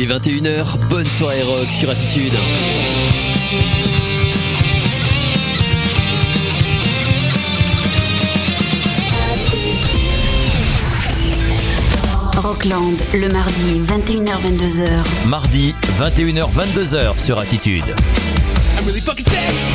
Il est 21h, bonne soirée rock sur Attitude. Rockland, le mardi 21h-22h. Mardi 21h-22h sur Attitude. I'm really fucking sick.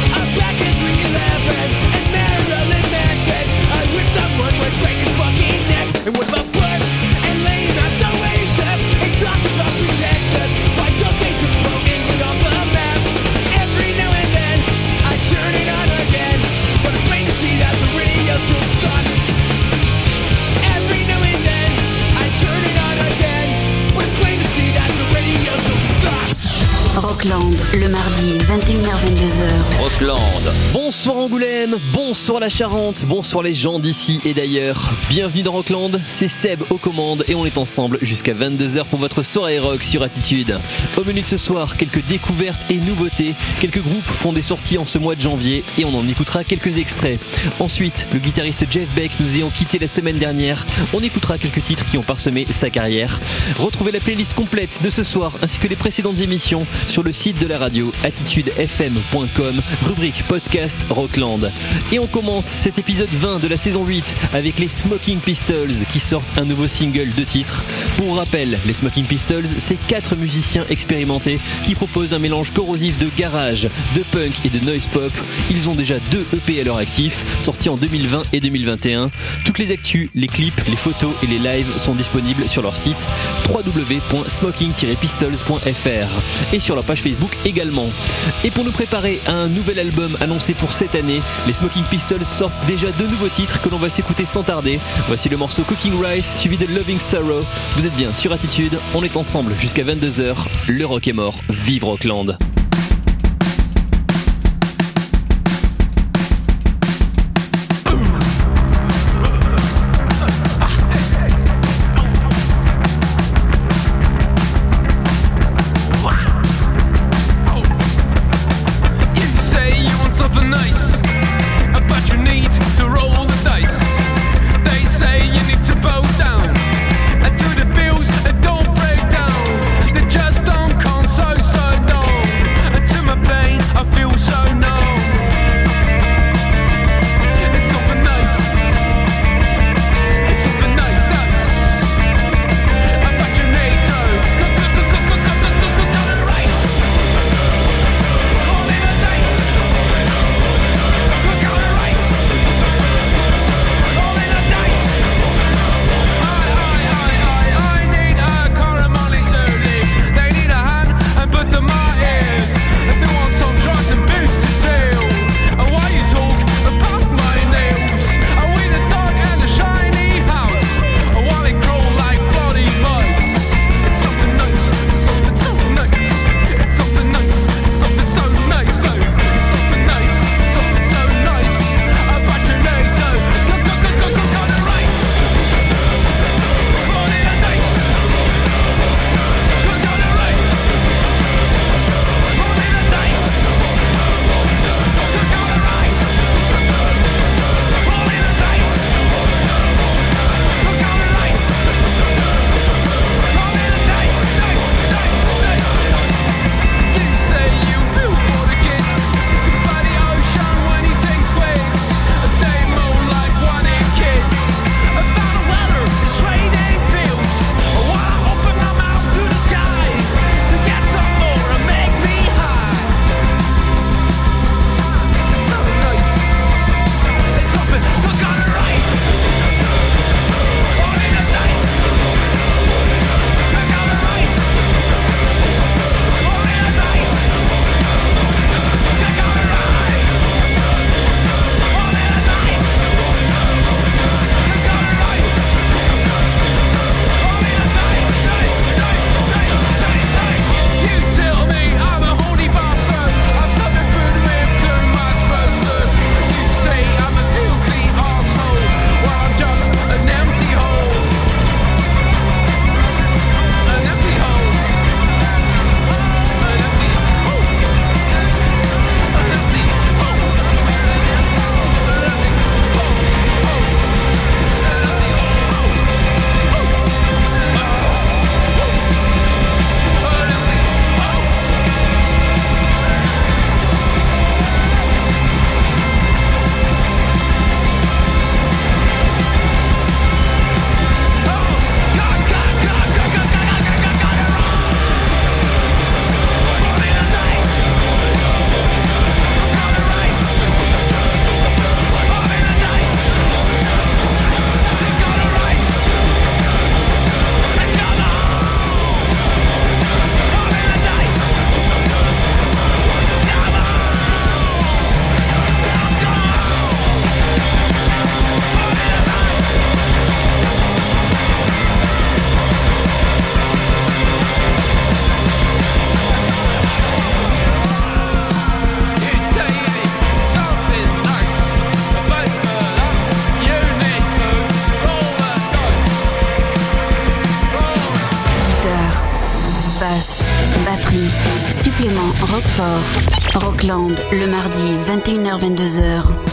Bonsoir Angoulême, bonsoir la Charente, bonsoir les gens d'ici et d'ailleurs. Bienvenue dans Rockland, c'est Seb aux commandes et on est ensemble jusqu'à 22h pour votre soirée rock sur Attitude. Au menu de ce soir, quelques découvertes et nouveautés. Quelques groupes font des sorties en ce mois de janvier et on en écoutera quelques extraits. Ensuite, le guitariste Jeff Beck nous ayant quitté la semaine dernière, on écoutera quelques titres qui ont parsemé sa carrière. Retrouvez la playlist complète de ce soir ainsi que les précédentes émissions sur le site de la radio attitudefm.com, rubrique podcast Rockland. Et on commence cet épisode 20 de la saison 8 avec les Smoking Pistols qui sortent un nouveau single de titre. Pour rappel, les Smoking Pistols, c'est quatre musiciens expérimentés qui proposent un mélange corrosif de garage, de punk et de noise pop. Ils ont déjà deux EP à leur actif, sortis en 2020 et 2021. Toutes les actus, les clips, les photos et les lives sont disponibles sur leur site www.smoking-pistols.fr et sur leur page Facebook également. Et pour nous préparer à un nouvel album annoncé pour cette année, les Smoking Pistols sortent déjà deux nouveaux titres que l'on va s'écouter sans tarder. Voici le morceau Cooking Rice suivi de Loving Sorrow. Vous êtes bien sur Attitude, on est ensemble jusqu'à 22h. Le rock est mort, vive Rockland. Rockland, le mardi, 21h-22h.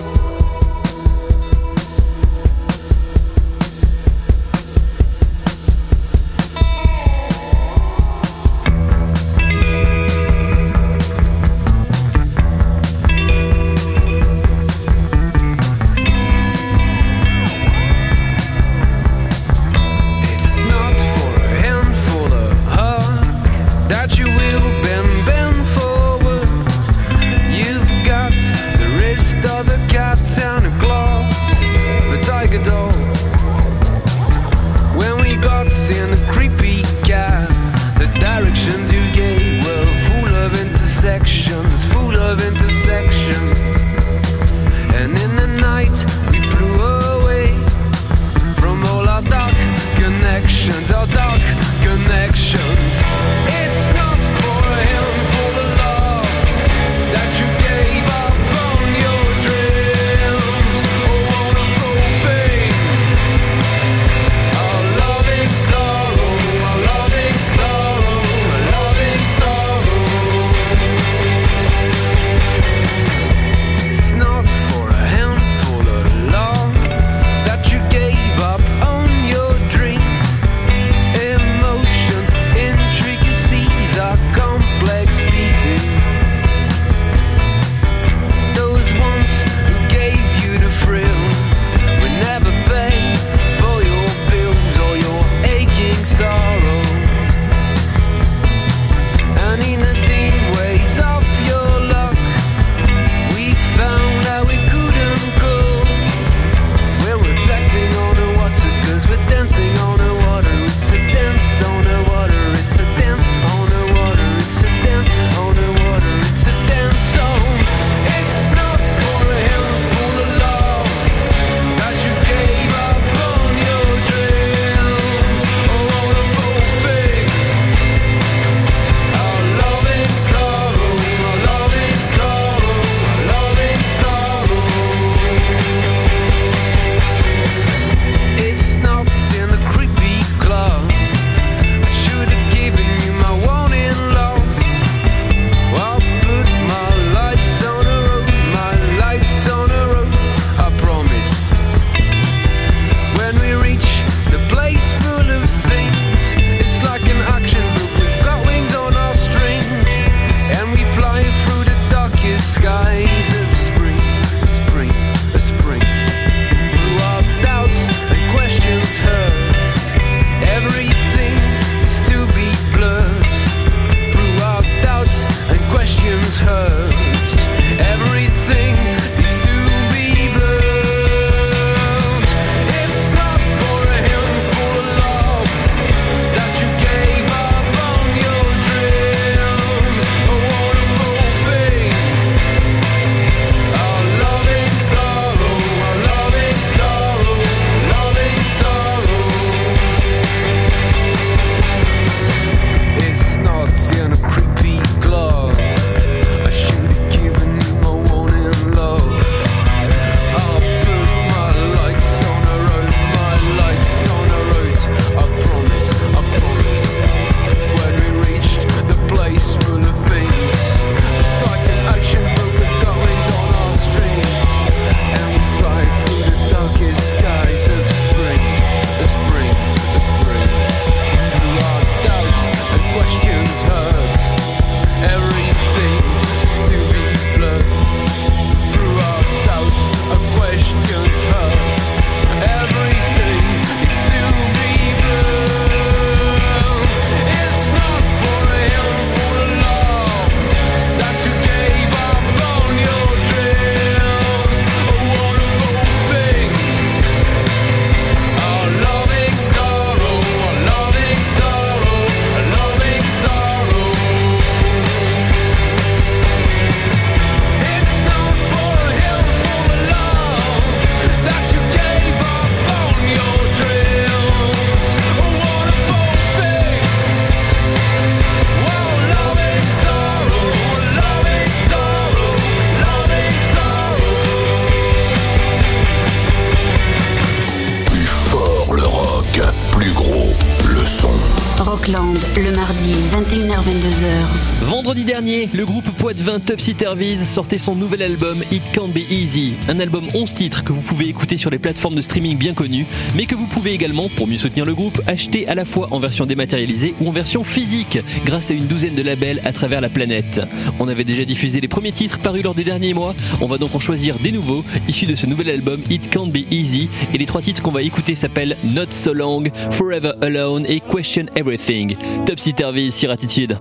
20 Topsy Turvies sortait son nouvel album It Can't Be Easy, un album 11 titres que vous pouvez écouter sur les plateformes de streaming bien connues, mais que vous pouvez également, pour mieux soutenir le groupe, acheter à la fois en version dématérialisée ou en version physique, grâce à une douzaine de labels à travers la planète. On avait déjà diffusé les premiers titres parus lors des derniers mois, on va donc en choisir des nouveaux, issus de ce nouvel album It Can't Be Easy, et les trois titres qu'on va écouter s'appellent Not So Long, Forever Alone et Question Everything. Topsy Turvies sur Attitude.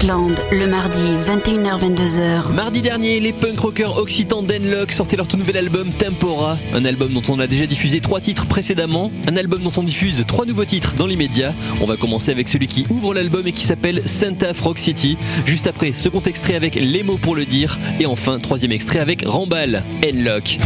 Le mardi 21h-22h. Mardi dernier, les punk rockers occitans Denlock sortaient leur tout nouvel album Tempora, un album dont on a déjà diffusé trois titres précédemment, un album dont on diffuse trois nouveaux titres dans l'immédiat. On va commencer avec celui qui ouvre l'album et qui s'appelle Santa Rock City. Juste après, second extrait avec Les mots pour le dire et enfin troisième extrait avec Rambal, Enlock.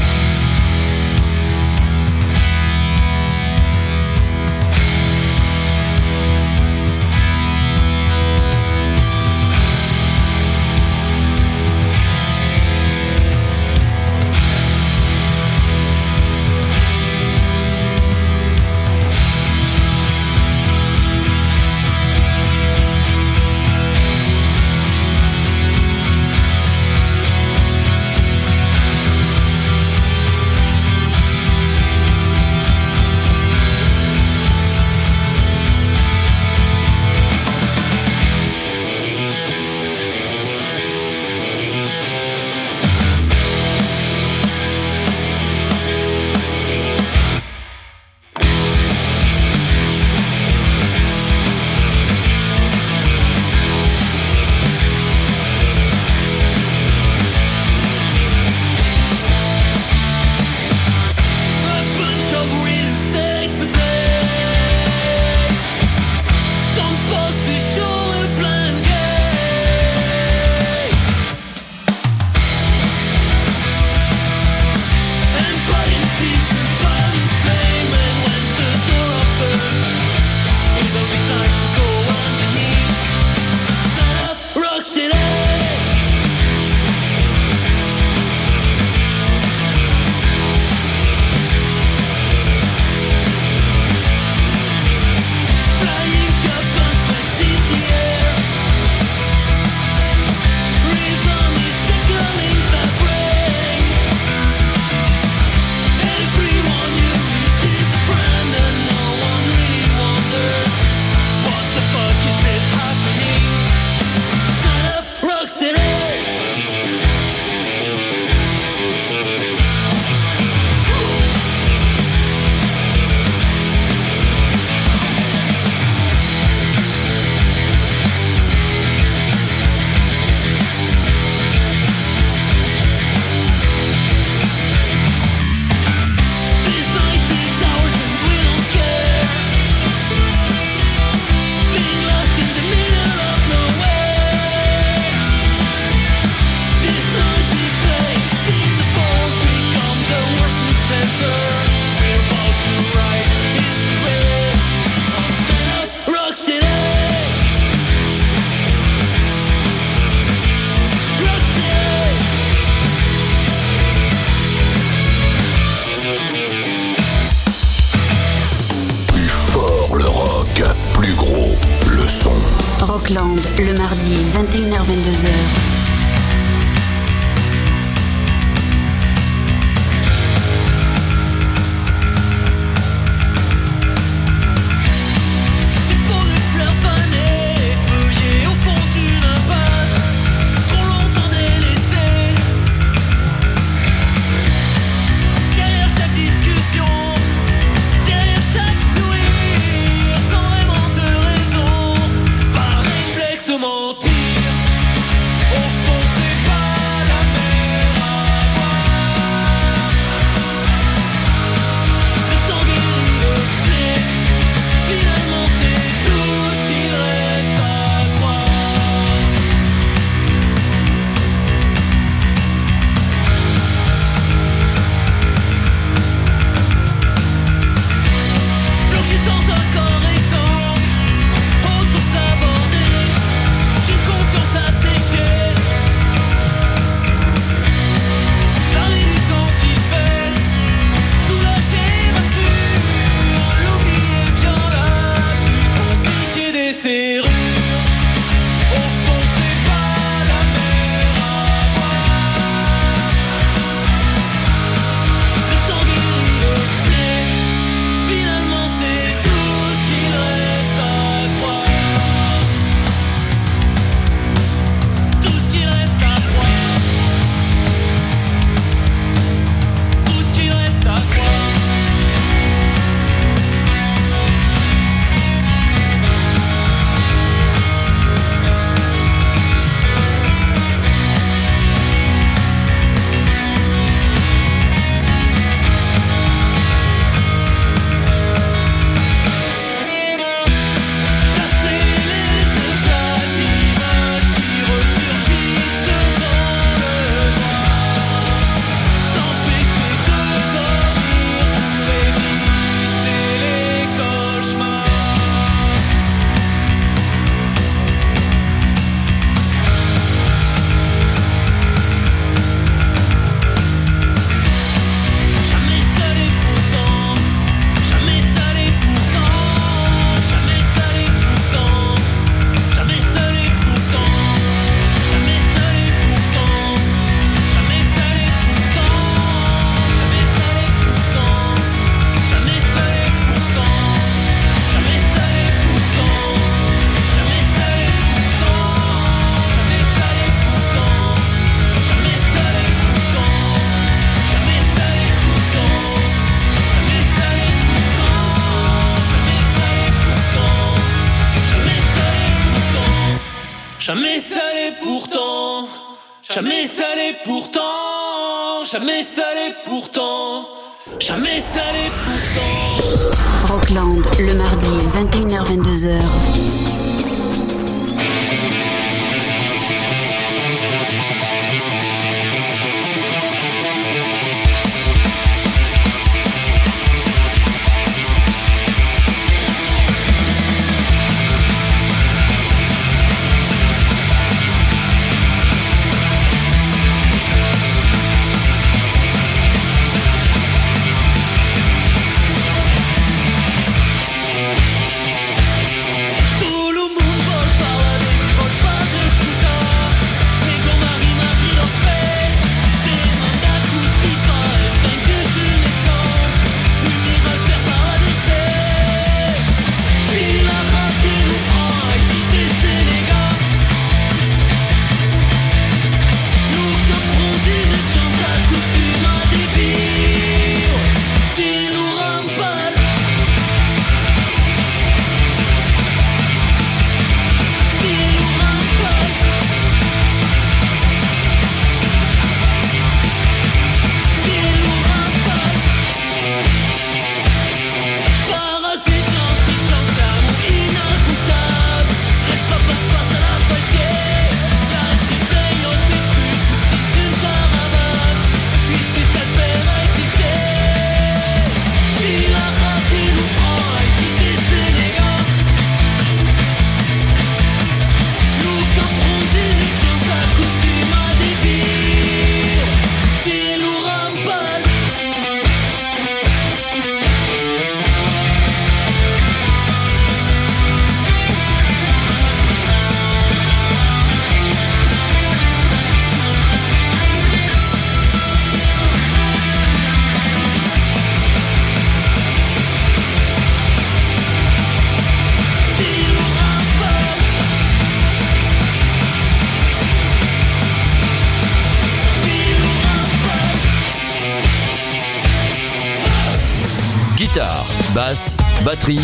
21h-22h. 22h. Guitare, basse, batterie,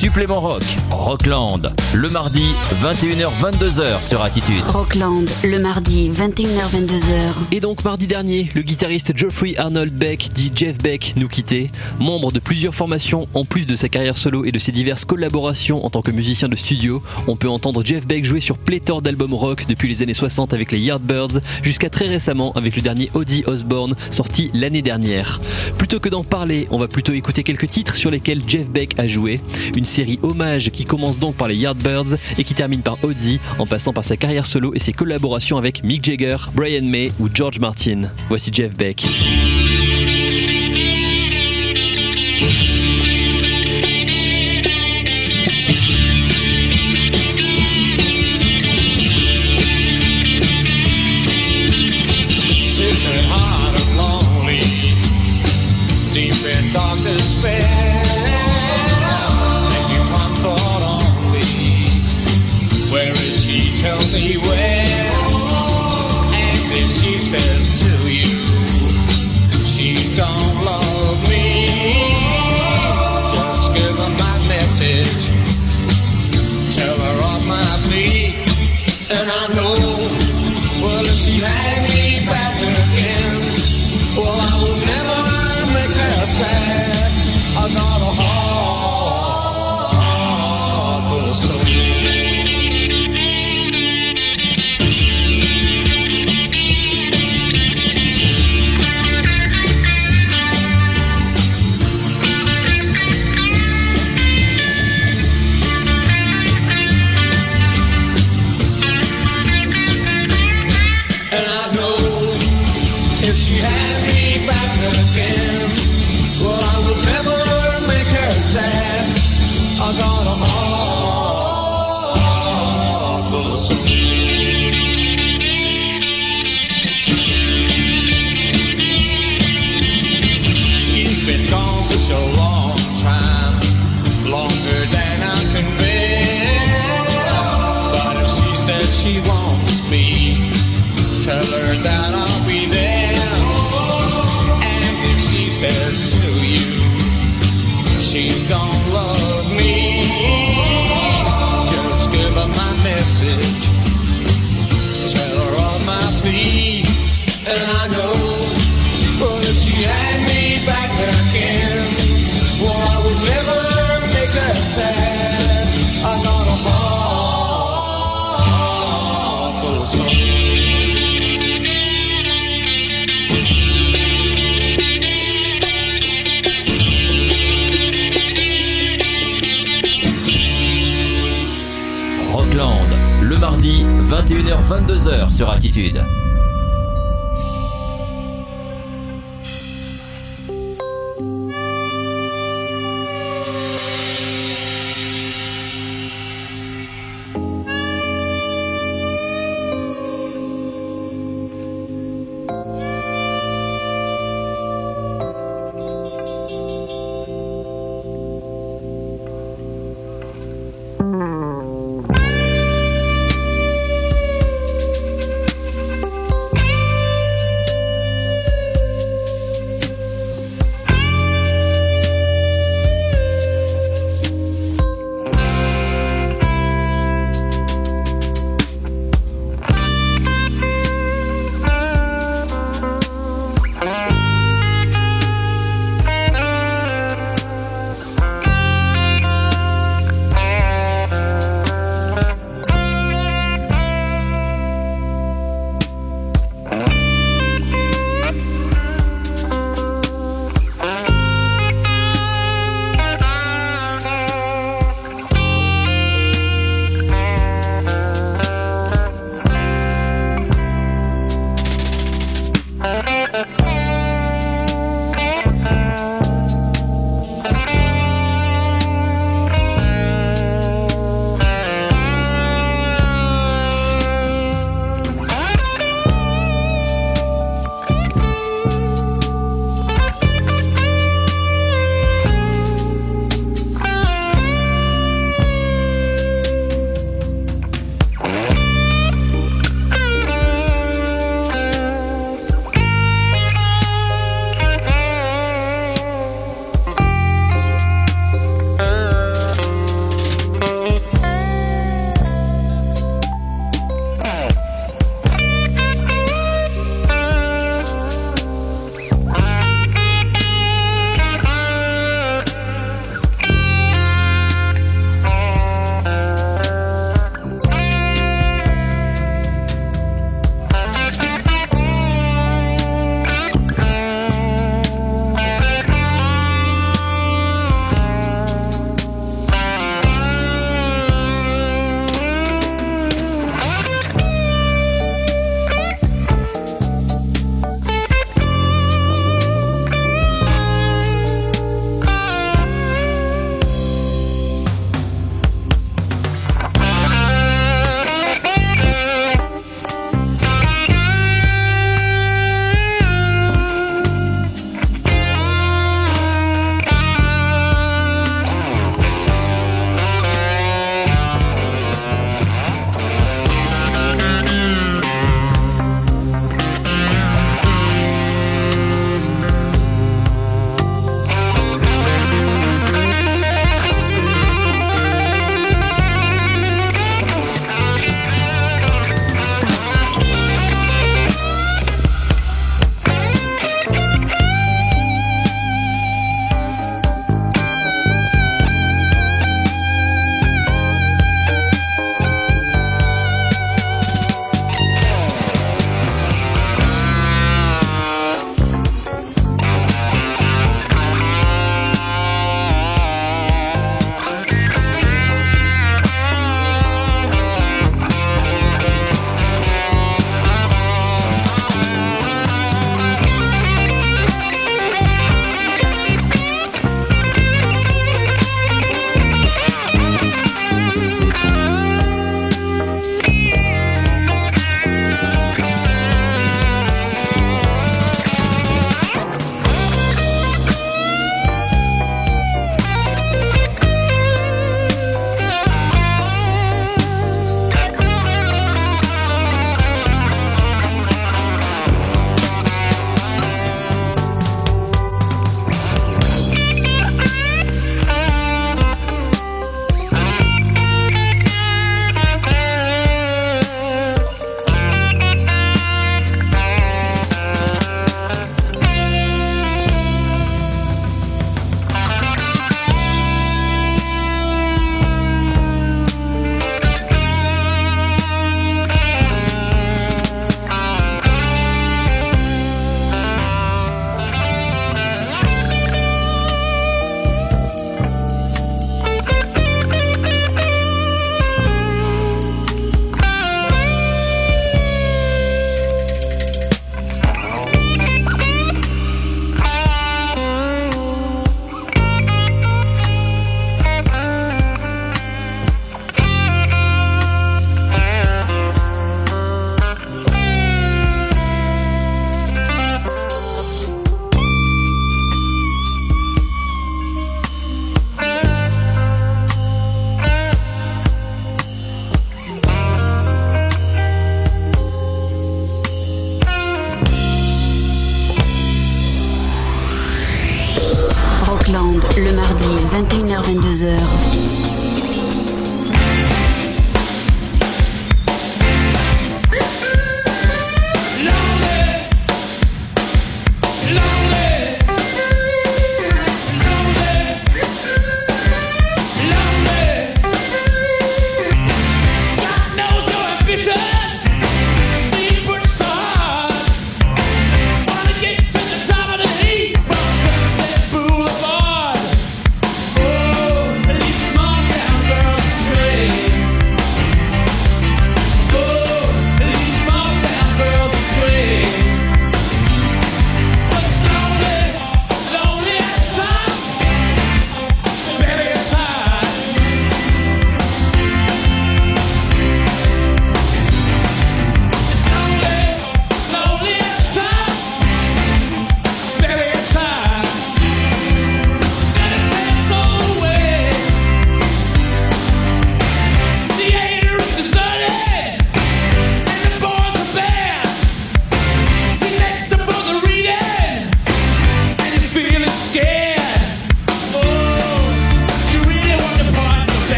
supplément rock, Rockland. Le mardi, 21h-22h sur Attitude. Rockland, le mardi, 21h-22h. Et donc mardi dernier, le guitariste Geoffrey Arnold Beck, dit Jeff Beck, nous quittait. Membre de plusieurs formations, en plus de sa carrière solo et de ses diverses collaborations en tant que musicien de studio, on peut entendre Jeff Beck jouer sur pléthore d'albums rock depuis les années 60 avec les Yardbirds jusqu'à très récemment avec le dernier Ozzy Osbourne sorti l'année dernière. Plutôt que d'en parler, on va plutôt écouter quelques titres sur lesquels Jeff Beck a joué. Une série hommage qui commence donc par les Yardbirds et qui termine par Ozzy en passant par sa carrière solo et ses collaborations avec Mick Jagger, Brian May ou George Martin. Voici Jeff Beck.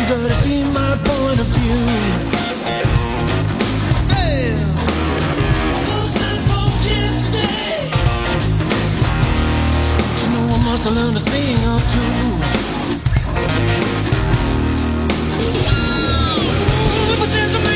you gotta see my point of view. I was not born yesterday. You know I must have learned a thing or two. But there's a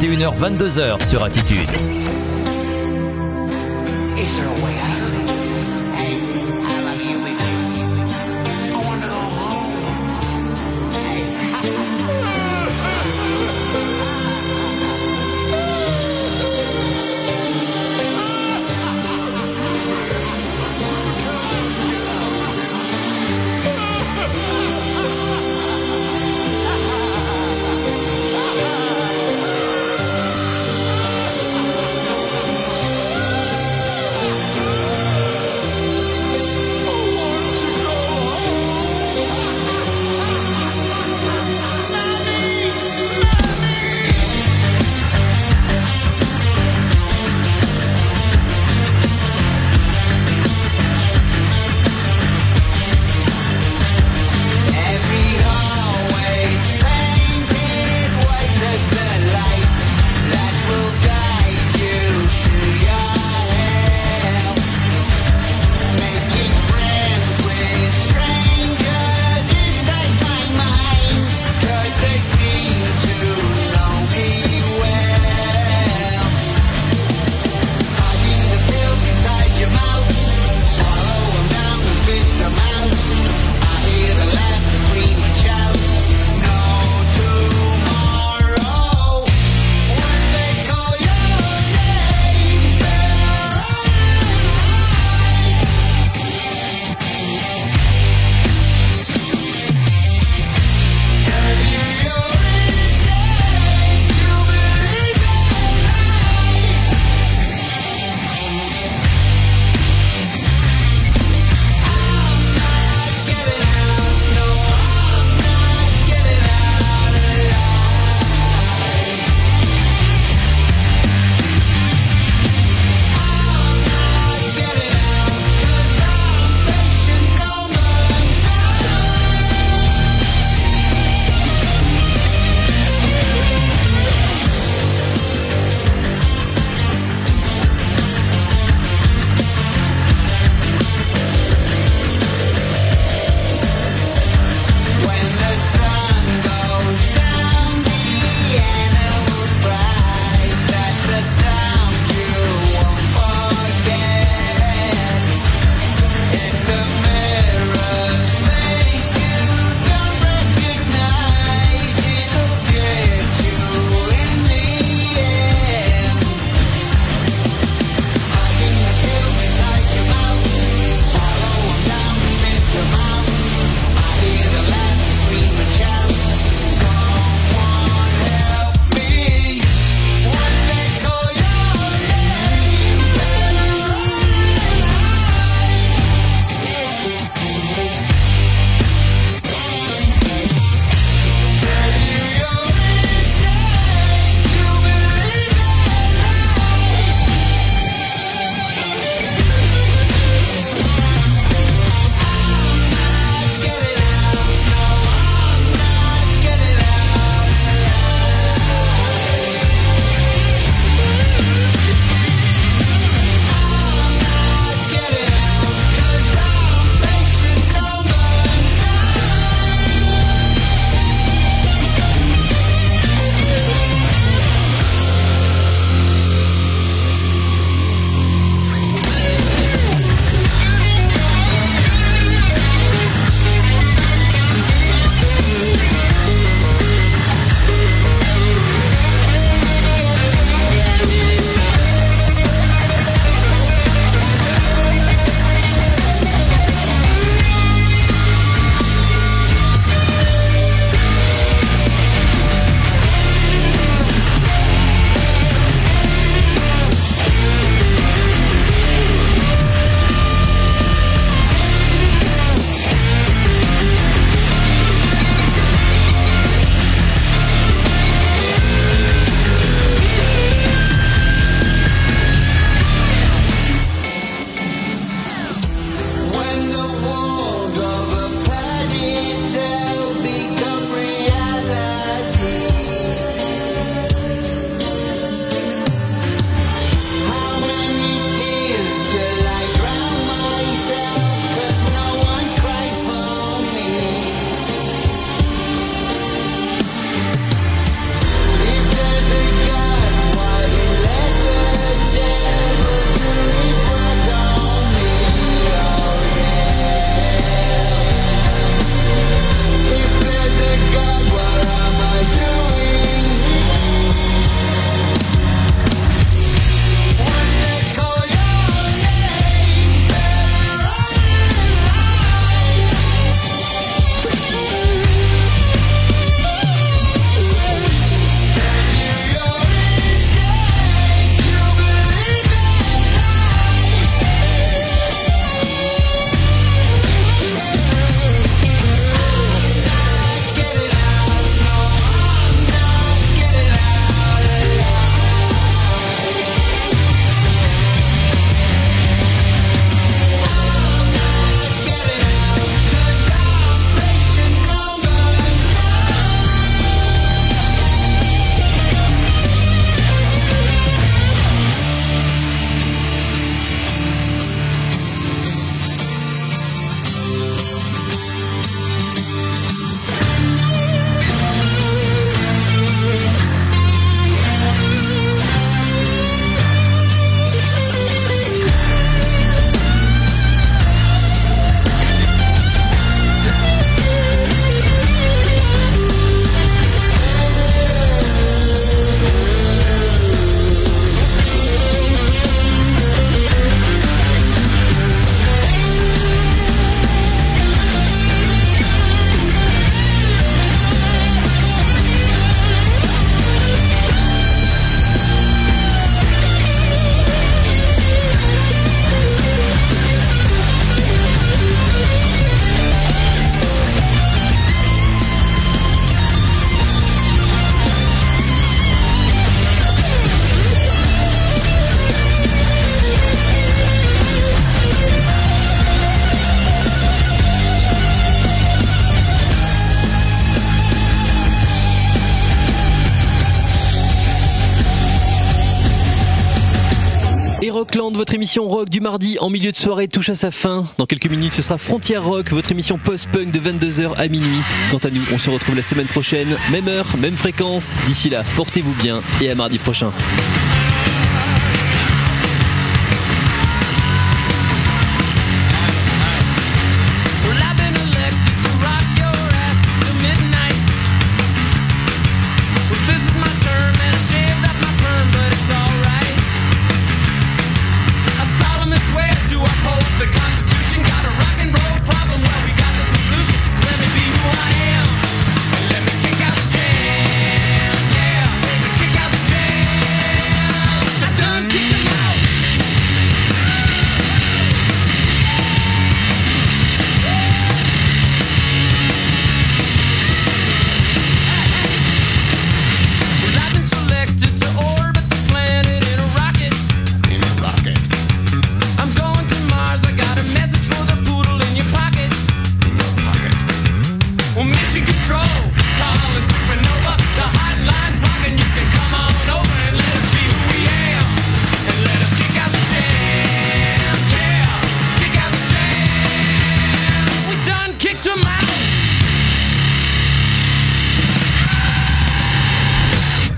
21h-22h sur Attitude. Votre émission rock du mardi en milieu de soirée touche à sa fin. Dans quelques minutes, ce sera Frontière Rock, votre émission post-punk de 22h à minuit. Quant à nous, on se retrouve la semaine prochaine, même heure, même fréquence. D'ici là, portez-vous bien et à mardi prochain.